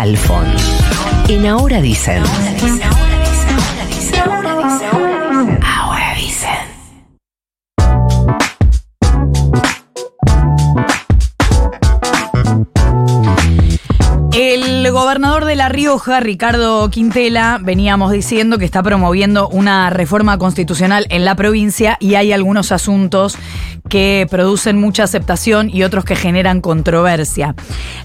Halfon. En Ahora Dicen. Ahora Dicen. El gobernador de La Rioja, Ricardo Quintela, veníamos diciendo que está promoviendo una reforma constitucional en la provincia y hay algunos asuntos que producen mucha aceptación y otros que generan controversia.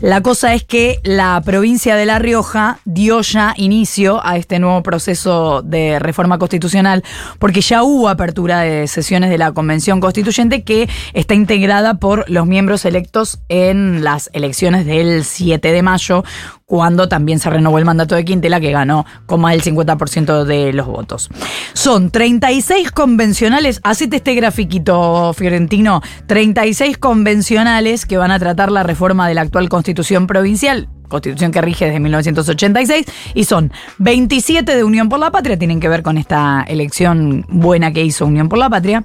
La cosa es que la provincia de La Rioja dio ya inicio a este nuevo proceso de reforma constitucional porque ya hubo apertura de sesiones de la Convención Constituyente que está integrada por los miembros electos en las elecciones del 7 de mayo cuando también se renovó el mandato de Quintela, que ganó con más del 50% de los votos. Son 36 convencionales, hacete este grafiquito, Fiorentino, 36 convencionales que van a tratar la reforma de la actual constitución provincial, constitución que rige desde 1986, y son 27 de Unión por la Patria, tienen que ver con esta elección buena que hizo Unión por la Patria.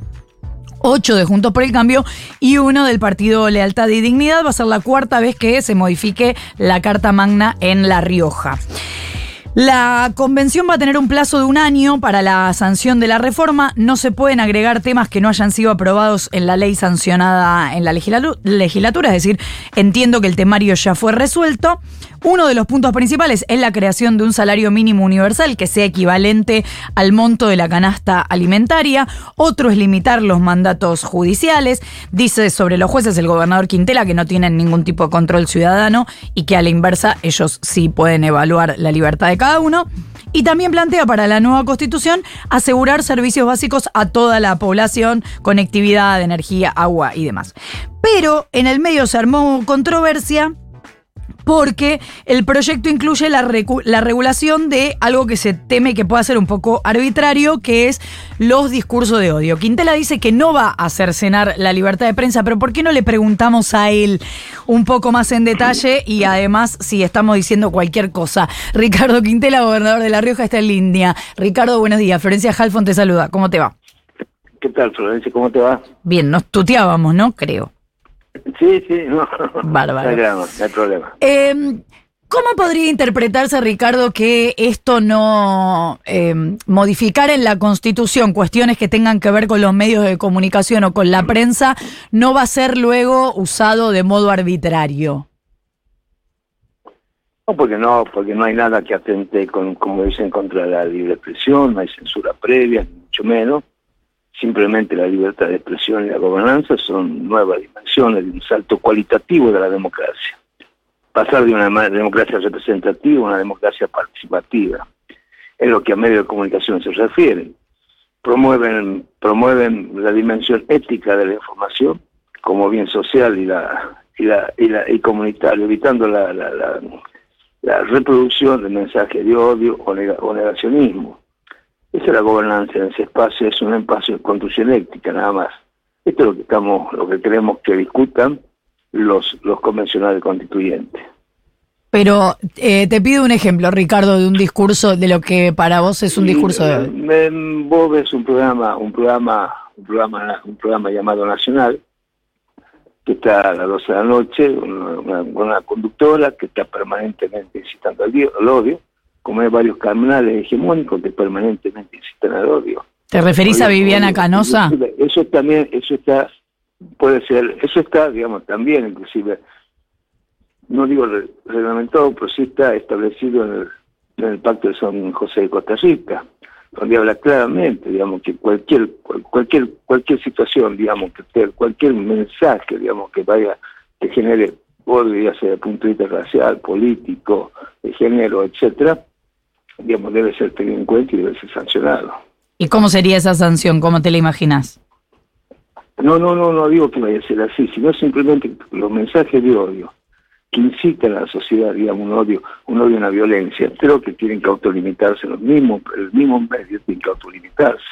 8 de Juntos por el Cambio y uno del Partido Lealtad y Dignidad. Va a ser la cuarta vez que se modifique la Carta Magna en La Rioja. La convención va a tener un plazo de un año para la sanción de la reforma. No se pueden agregar temas que no hayan sido aprobados en la ley sancionada en la legislatura, es decir, entiendo que el temario ya fue resuelto. Uno de los puntos principales es la creación de un salario mínimo universal que sea equivalente al monto de la canasta alimentaria. Otro es limitar los mandatos judiciales. Dice sobre los jueces el gobernador Quintela que no tienen ningún tipo de control ciudadano y que a la inversa ellos sí pueden evaluar la libertad de cada uno. Y también plantea para la nueva constitución asegurar servicios básicos a toda la población, conectividad, energía, agua y demás. Pero en el medio se armó controversia porque el proyecto incluye la, regulación de algo que se teme que pueda ser un poco arbitrario, que es los discursos de odio. Quintela dice que no va a cercenar la libertad de prensa, pero ¿por qué no le preguntamos a él un poco más en detalle y además si estamos diciendo cualquier cosa? Ricardo Quintela, gobernador de La Rioja, está en línea. Ricardo, buenos días. Florencia Halfon te saluda. ¿Cómo te va? ¿Qué tal, Florencia? ¿Cómo te va? Bien, nos tuteábamos, ¿no? Creo. Sí, sí, no. Bárbaro. No hay, problema. Em, ¿Cómo podría interpretarse, Ricardo, que esto no eh, modificar en la Constitución cuestiones que tengan que ver con los medios de comunicación o con la prensa no va a ser luego usado de modo arbitrario? No, porque no, porque no hay nada que atente, con, como dicen, contra la libre expresión, no hay censura previa, ni mucho menos simplemente la libertad de expresión y la gobernanza son nuevas dimensiones de un salto cualitativo de la democracia. Pasar de una democracia representativa a una democracia participativa, es lo que a medios de comunicación se refiere. Promueven, promueven la dimensión ética de la información como bien social y la y la y, la, y comunitario, evitando la, la, la, la reproducción de mensajes de odio o, o negacionismo esa es la gobernanza en ese espacio, es un espacio de construcción eléctrica nada más. Esto es lo que estamos, lo que queremos que discutan los, los convencionales constituyentes. Pero eh, te pido un ejemplo, Ricardo, de un discurso de lo que para vos es un discurso de. vos ves un programa, un programa, un programa, un programa llamado Nacional, que está a las 12 de la noche, una, una conductora que está permanentemente incitando al odio, como hay varios canales hegemónicos que permanentemente incitan al odio. ¿Te referís a Viviana Canosa? Eso también, eso está, puede ser, eso está, digamos, también inclusive, no digo reglamentado, pero sí está establecido en el, Pacto de San José de Costa Rica, donde habla claramente, digamos, que cualquier, cualquier, cualquier situación, digamos, que cualquier mensaje, digamos, que vaya, que genere odio, ya sea desde el punto de vista racial, político, de género, etcétera, digamos, debe ser tenido en cuenta y debe ser sancionado. ¿Y cómo sería esa sanción? ¿Cómo te la imaginas? No, no, no, no digo que vaya a ser así, sino simplemente los mensajes de odio que incitan a la sociedad, digamos, un odio, un odio, una violencia, creo que tienen que autolimitarse los mismos, el mismo medios tienen que autolimitarse.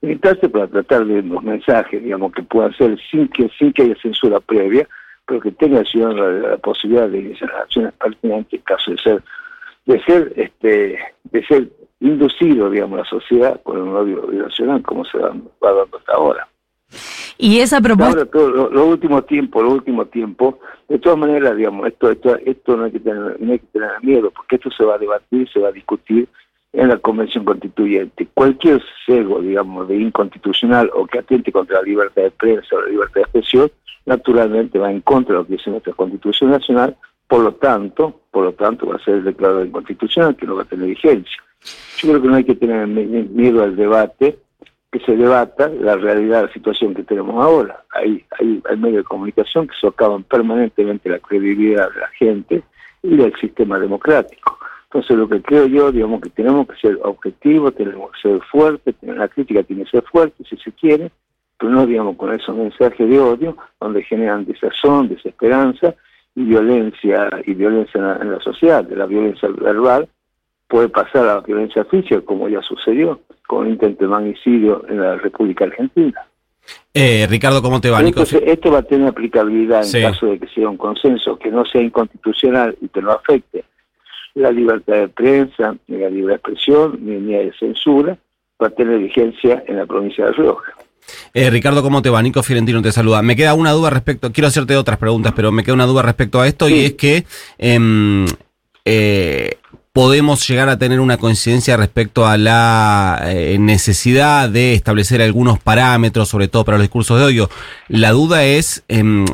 Limitarse para tratar de los mensajes, digamos, que puedan ser sin que, sin que haya censura previa, pero que tenga el ciudadano la, posibilidad de iniciar acciones pertinentes en caso de ser de ser este de ser inducido digamos la sociedad por un odio nacional como se va, dando hasta ahora Y esa propuesta... Ahora, todo, lo, lo último tiempo, lo último tiempo, de todas maneras, digamos, esto, esto, esto no, hay que tener, no hay que tener miedo, porque esto se va a debatir, se va a discutir en la Convención Constituyente. Cualquier sesgo, digamos, de inconstitucional o que atente contra la libertad de prensa o la libertad de expresión, naturalmente va en contra de lo que dice nuestra Constitución Nacional, por lo tanto, por lo tanto va a ser declarado inconstitucional, que no va a tener vigencia. Yo creo que no hay que tener miedo al debate, que se debata la realidad, la situación que tenemos ahora. Hay, hay, hay medios de comunicación que socavan permanentemente la credibilidad de la gente y del sistema democrático. Entonces lo que creo yo, digamos que tenemos que ser objetivos, tenemos que ser fuertes, la crítica tiene que ser fuerte si se quiere, pero no digamos con esos mensajes de odio donde generan desazón, desesperanza y violencia y violencia en la, en la sociedad, de la violencia verbal puede pasar a la violencia física como ya sucedió con un intento de magnicidio en la República Argentina. Eh, Ricardo, ¿cómo te va, Entonces, esto va a tener aplicabilidad en caso de que sea un consenso que no sea inconstitucional y que no afecte la libertad de prensa, ni la libre expresión, ni, ni de censura, va a tener vigencia en la provincia de Rioja. Eh, Ricardo, ¿cómo te va? Nico Fiorentino te saluda. Me queda una duda respecto, quiero hacerte otras preguntas, pero me queda una duda respecto a esto sí. y es que eh, eh, podemos llegar a tener una coincidencia respecto a la eh, necesidad de establecer algunos parámetros, sobre todo para los discursos de odio. La duda es eh,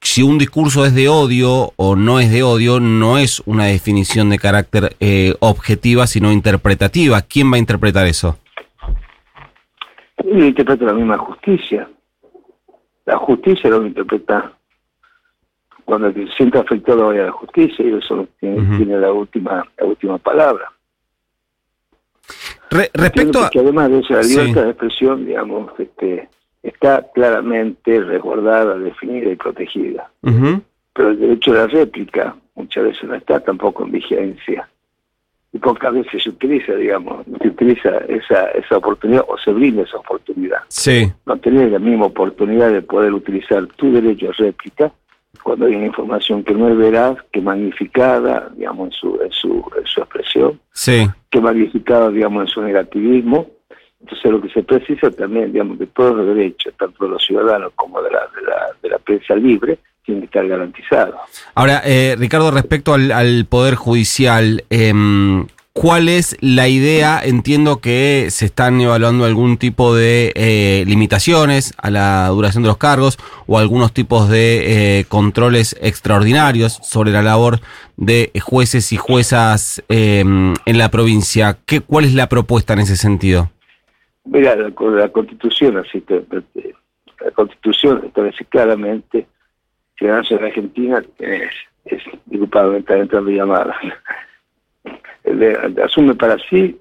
si un discurso es de odio o no es de odio, no es una definición de carácter eh, objetiva, sino interpretativa. ¿Quién va a interpretar eso? Lo interpreta la misma justicia. La justicia lo interpreta cuando se sienta afectado vaya a la justicia y eso tiene, uh -huh. tiene la última la última palabra. Re respecto a... Que además de eso, la libertad sí. de expresión, digamos, este, está claramente resguardada, definida y protegida. Uh -huh. Pero el derecho a la réplica muchas veces no está tampoco en vigencia. Y pocas veces se utiliza, digamos, se utiliza esa, esa oportunidad o se brinda esa oportunidad. Sí. No tener la misma oportunidad de poder utilizar tu derecho a réplica cuando hay una información que no es veraz, que magnificada, digamos, en su, en su, en su expresión, sí. que magnificada, digamos, en su negativismo. Entonces lo que se precisa también, digamos, que todos los derechos, tanto de los ciudadanos como de la, de la, de la prensa libre, tienen que estar garantizados. Ahora, eh, Ricardo, respecto al, al Poder Judicial, eh, ¿Cuál es la idea? Entiendo que se están evaluando algún tipo de eh, limitaciones a la duración de los cargos o algunos tipos de eh, controles extraordinarios sobre la labor de jueces y juezas eh, en la provincia. ¿Qué, ¿Cuál es la propuesta en ese sentido? Mira, la, la Constitución, así la Constitución establece claramente que la nación argentina es, es disculpame, está llamadas de, asume para sí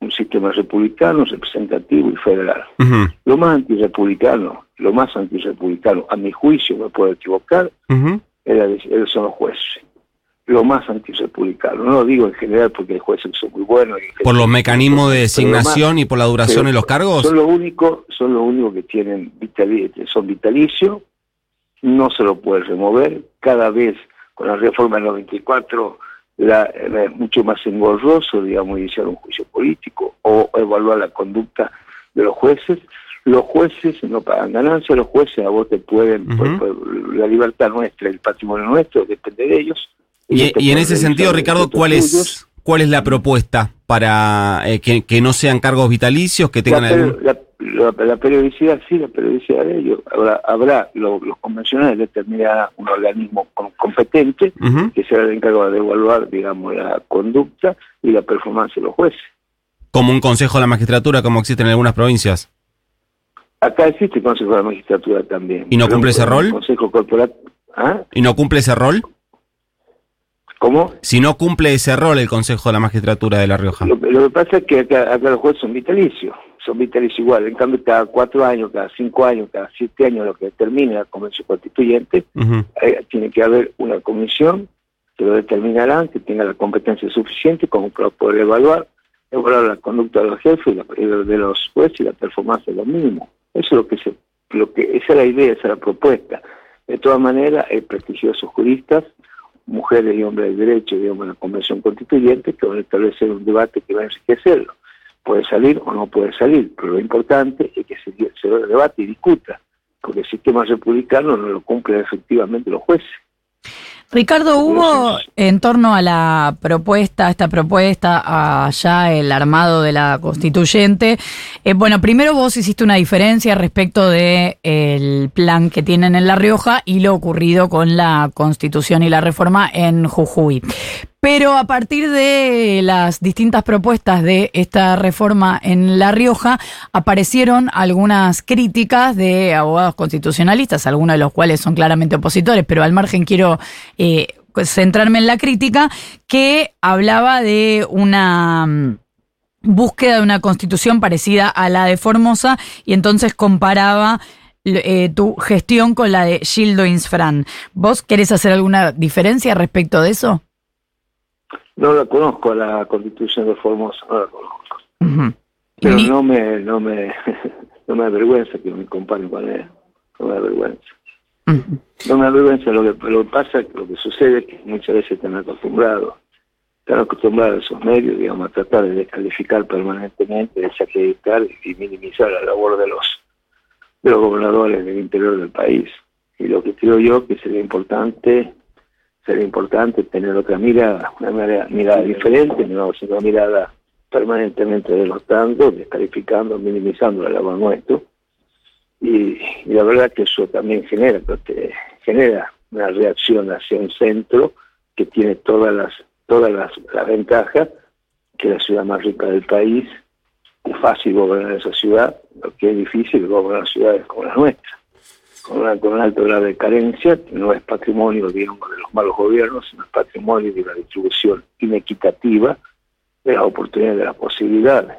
un sistema republicano, representativo y federal. Uh -huh. Lo más antirepublicano, lo más antirepublicano, a mi juicio, me puedo equivocar, uh -huh. era, era, son los jueces. Lo más antirepublicano. No lo digo en general porque hay jueces que son muy buenos. ¿Por los mecanismos de designación más, y por la duración de los cargos? Son lo único, son lo único que tienen vitalicio, son vitalicios, no se lo puede remover. Cada vez con la reforma del 94 era, era, mucho más engorroso, digamos, iniciar un juicio político o evaluar la conducta de los jueces. Los jueces no pagan ganancias, los jueces a vos te pueden, uh -huh. pues, pues, la libertad nuestra, el patrimonio nuestro, depende de ellos. Y, y en ese sentido, Ricardo, ¿cuál es, ¿cuál es la propuesta para eh, que, que, no sean cargos vitalicios, que tengan la, algún... la, la, la, periodicidad, sí, la periodicidad de ellos. Habrá, habrá lo, los convencionales determinará un organismo competente uh -huh. que será el encargado de evaluar, digamos, la conducta y la performance de los jueces. Como un consejo de la magistratura, como existe en algunas provincias. Acá existe el consejo de la magistratura también. ¿Y no cumple ese rol? Consejo corporativo. ¿Ah? ¿Y no cumple ese rol? ¿Cómo? Si no cumple ese rol el Consejo de la Magistratura de La Rioja. Lo, lo que pasa es que acá, acá los jueces son vitalicios son vitalicios igual. En cambio, cada cuatro años, cada cinco años, cada siete años, lo que determine la Convención Constituyente, uh -huh. eh, tiene que haber una comisión que lo determinará, que tenga la competencia suficiente como para poder evaluar, evaluar la conducta de los jefes, la, de los jueces y la performance de los mismos. Eso es lo que se, lo que, esa es la idea, esa es la propuesta. De todas maneras, hay prestigiosos juristas, mujeres y hombres de derecho, digamos, en la Convención Constituyente, que van a establecer un debate que va a enriquecerlo puede salir o no puede salir, pero lo importante es que se, se debate y discuta, porque el sistema republicano no lo cumplen efectivamente los jueces. Ricardo, hubo en torno a la propuesta, esta propuesta, allá el armado de la constituyente. Eh, bueno, primero vos hiciste una diferencia respecto de el plan que tienen en La Rioja y lo ocurrido con la constitución y la reforma en Jujuy. Pero a partir de las distintas propuestas de esta reforma en La Rioja, aparecieron algunas críticas de abogados constitucionalistas, algunos de los cuales son claramente opositores, pero al margen quiero eh, centrarme en la crítica, que hablaba de una mm, búsqueda de una constitución parecida a la de Formosa y entonces comparaba eh, tu gestión con la de Gildo Insfran. ¿Vos querés hacer alguna diferencia respecto de eso? No la conozco la constitución de Formosa, no la conozco. Pero no me, no me, no me avergüenza que me comparen con él. No me avergüenza. No me avergüenza lo que, lo que pasa, lo que sucede es que muchas veces están acostumbrados, están acostumbrados esos medios, digamos, a tratar de descalificar permanentemente, desacreditar y minimizar la labor de los de los gobernadores del interior del país. Y lo que creo yo que sería importante sería importante tener otra mirada, una mirada, diferente, no una mirada permanentemente derrotando, descalificando, minimizando la labor nuestro. Y, la verdad que eso también genera, genera una reacción hacia un centro que tiene todas las todas las, las ventajas, que es la ciudad más rica del país, es fácil gobernar esa ciudad, lo que es difícil gobernar ciudades como las nuestras con, un alto grado de carencia, no es patrimonio, digamos, de los malos gobiernos, sino es patrimonio de una distribución inequitativa de las oportunidades, de las posibilidades.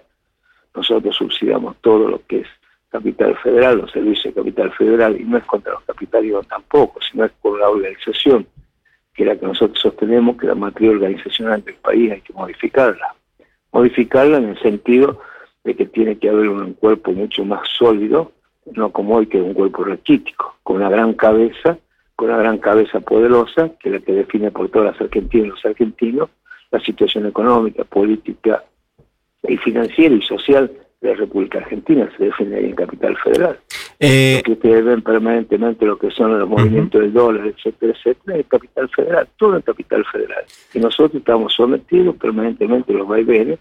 Nosotros subsidiamos todo lo que es capital federal, los servicios de capital federal, y no es contra los capitalinos tampoco, sino es por la organización, que es la que nosotros sostenemos, que la matriz organizacional del país hay que modificarla. Modificarla en el sentido de que tiene que haber un cuerpo mucho más sólido, no como hoy que es un cuerpo raquítico, con una gran cabeza, con una gran cabeza poderosa, que es la que define por todas las argentinas y los argentinos la situación económica, política y financiera y social de la República Argentina, se define ahí en Capital Federal. Eh, que ustedes ven permanentemente lo que son los movimientos del dólar, etcétera, etcétera, es Capital Federal, todo en Capital Federal. Y nosotros estamos sometidos permanentemente a los vaivenes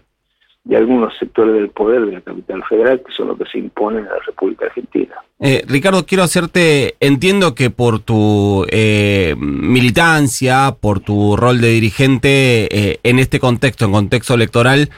de algunos sectores del poder de la capital federal, que son los que se imponen a la República Argentina. Eh, Ricardo, quiero hacerte, entiendo que por tu eh, militancia, por tu rol de dirigente eh, en este contexto, en contexto electoral,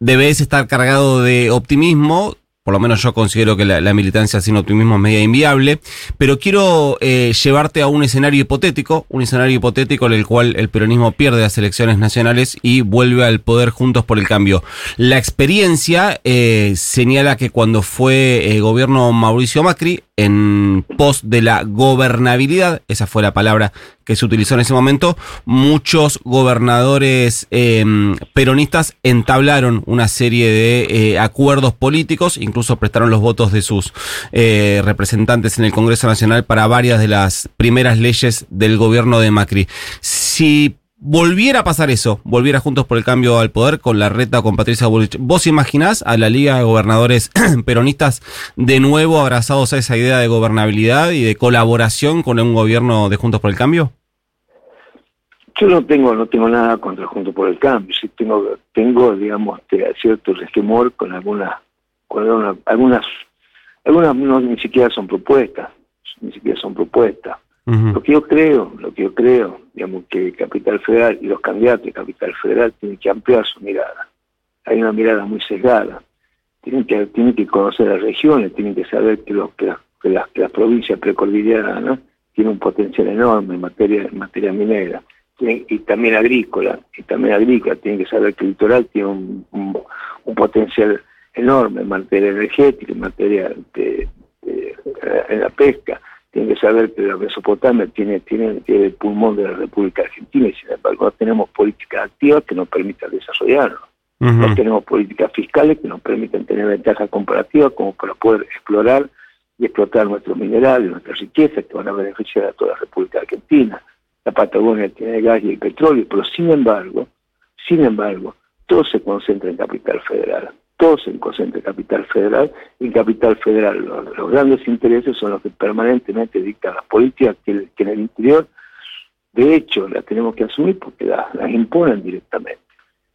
debes estar cargado de optimismo, por lo menos yo considero que la, militancia sin optimismo es media inviable, pero quiero eh, llevarte a un escenario hipotético, un escenario hipotético en el cual el peronismo pierde las elecciones nacionales y vuelve al poder juntos por el cambio. La experiencia eh, señala que cuando fue eh, gobierno Mauricio Macri, en pos de la gobernabilidad, esa fue la palabra que se utilizó en ese momento, muchos gobernadores em, peronistas entablaron una serie de eh, acuerdos políticos, incluso prestaron los votos de sus eh, representantes en el Congreso Nacional para varias de las primeras leyes del gobierno de Macri. Si volviera a pasar eso, volviera Juntos por el Cambio al poder con la reta con Patricia Bullrich, ¿vos imaginás a la Liga de Gobernadores Peronistas de nuevo abrazados a esa idea de gobernabilidad y de colaboración con un gobierno de Juntos por el Cambio? Yo no tengo no tengo nada contra Juntos por el Cambio, sí tengo tengo digamos este, cierto resquemor con algunas con algunas algunas no, ni siquiera son propuestas, ni siquiera son propuestas lo que yo creo, lo que yo creo, digamos que Capital Federal y los candidatos de Capital Federal tienen que ampliar su mirada. Hay una mirada muy sesgada. Tienen que, tienen que conocer las regiones, tienen que saber que, los, que, las, que las, que las provincias precordilleranas tienen un potencial enorme en materia, en materia minera. Y también agrícola, y también agrícola, tienen que saber que el litoral tiene un, un, potencial enorme en materia energética, en materia de, en la pesca, tiene que saber que la Mesopotamia tiene, tiene, el pulmón de la República Argentina y sin embargo no tenemos políticas activas que nos permitan desarrollarlo. No tenemos políticas fiscales que nos permitan tener ventajas comparativas como para poder explorar y explotar nuestros minerales, nuestras riquezas que van a beneficiar a toda la República Argentina. La Patagonia tiene gas y el petróleo, pero sin embargo, sin embargo, todo se concentra en Capital Federal. Todos en Capital Federal, en Capital Federal los, grandes intereses son los que permanentemente dictan las políticas que, en el interior, de hecho, las tenemos que asumir porque las, imponen directamente.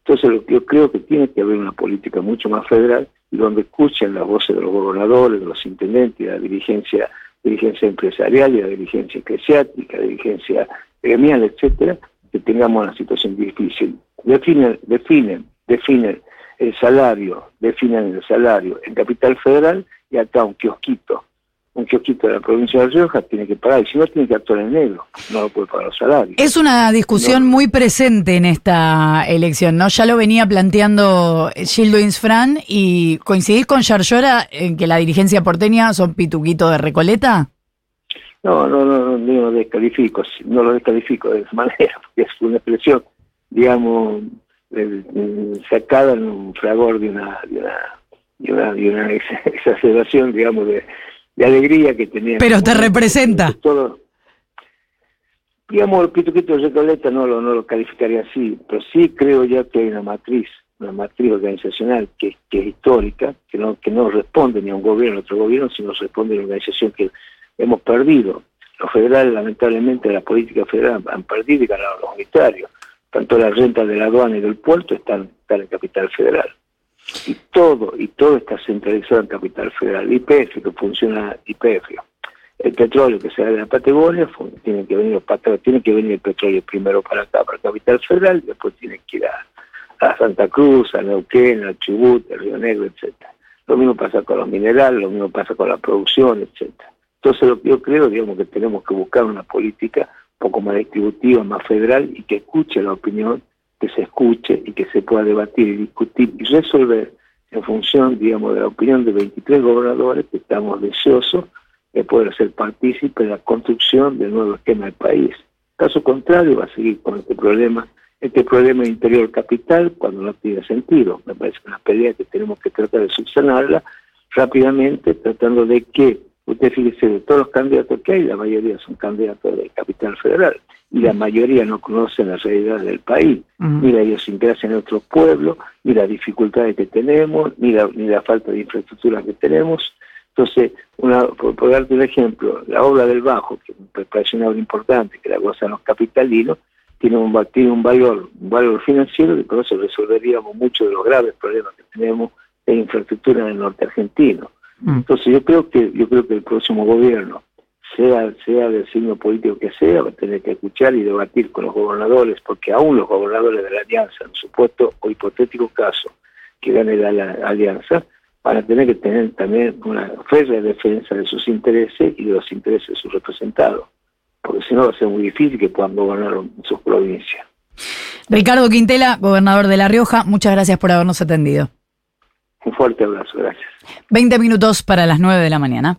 Entonces lo que yo creo que tiene que haber una política mucho más federal y donde escuchen las voces de los gobernadores, de los intendentes, de la dirigencia, dirigencia empresarial y la dirigencia eclesiástica, dirigencia gremial, etcétera, que tengamos una situación difícil. Definen, definen, definen el salario, definen el salario en Capital Federal y acá un kiosquito un kiosquito de la provincia de Rioja tiene que pagar, y si no tiene que actuar en negro, no lo puede pagar los salarios. Es una discusión muy presente en esta elección, ¿no? Ya lo venía planteando Gildo Insfran y coincidís con Yarlora en que la dirigencia porteña son pituquitos de Recoleta. No, no, no, no, lo descalifico, no lo descalifico de esa manera, porque es una expresión, digamos, sacada en un fragor de una, de una, de una, de una exacerbación, digamos, de de alegría que tenía. Pero te representa. Todo, digamos, el Pituquito de Recoleta no lo, no lo calificaría así, pero sí creo ya que hay una matriz, una matriz organizacional que, que es histórica, que no, que no responde ni a un gobierno ni a otro gobierno, sino responde a una organización que hemos perdido. Los federales, lamentablemente, la política federal han perdido y ganado los unitarios. Tanto la renta de la aduana y del puerto están, están en capital federal y todo, y todo está centralizado en Capital Federal. IPF, que funciona IPF. El petróleo que se da de la Patagonia, tiene que venir tiene que venir el petróleo primero para acá, para Capital Federal, y después tiene que ir a, Santa Cruz, a Neuquén, a Chubut, a Río Negro, etcétera. Lo mismo pasa con los minerales, lo mismo pasa con la producción, etcétera. Entonces lo que yo creo, digamos, que tenemos que buscar una política poco más distributiva, más federal y que escuche la opinión que se escuche y que se pueda debatir y discutir y resolver en función, digamos, de la opinión de 23 gobernadores que estamos deseosos de poder ser partícipes de la construcción del nuevo esquema del país. Caso contrario, va a seguir con este problema, este problema interior capital cuando no tiene sentido. Me parece una pelea que tenemos que tratar de subsanarla rápidamente, tratando de que Usted fíjese, de todos los candidatos que hay, la mayoría son candidatos de capital federal y la mayoría no conocen la realidad del país, ni la idiosincrasia en otros pueblos, ni las dificultades que tenemos, ni la, ni la falta de infraestructura que tenemos. Entonces, una, por, darte un ejemplo, la obra del Bajo, que me parece una obra importante, que la gozan los capitalinos, tiene un, tiene un valor, un valor financiero que con eso resolveríamos muchos de los graves problemas que tenemos de infraestructura en el norte argentino. Mm. Entonces yo creo que yo creo que el próximo gobierno, sea sea del signo político que sea, va a tener que escuchar y debatir con los gobernadores, porque aún los gobernadores de la alianza, en supuesto o hipotético caso que gane la, alianza, van a tener que tener también una férrea defensa de sus intereses y de los intereses de sus representados, porque si no va a ser muy difícil que puedan gobernar sus provincias. Ricardo Quintela, gobernador de La Rioja, muchas gracias por habernos atendido. Un fuerte abrazo, gracias. 20 minutos para las 9 de la mañana.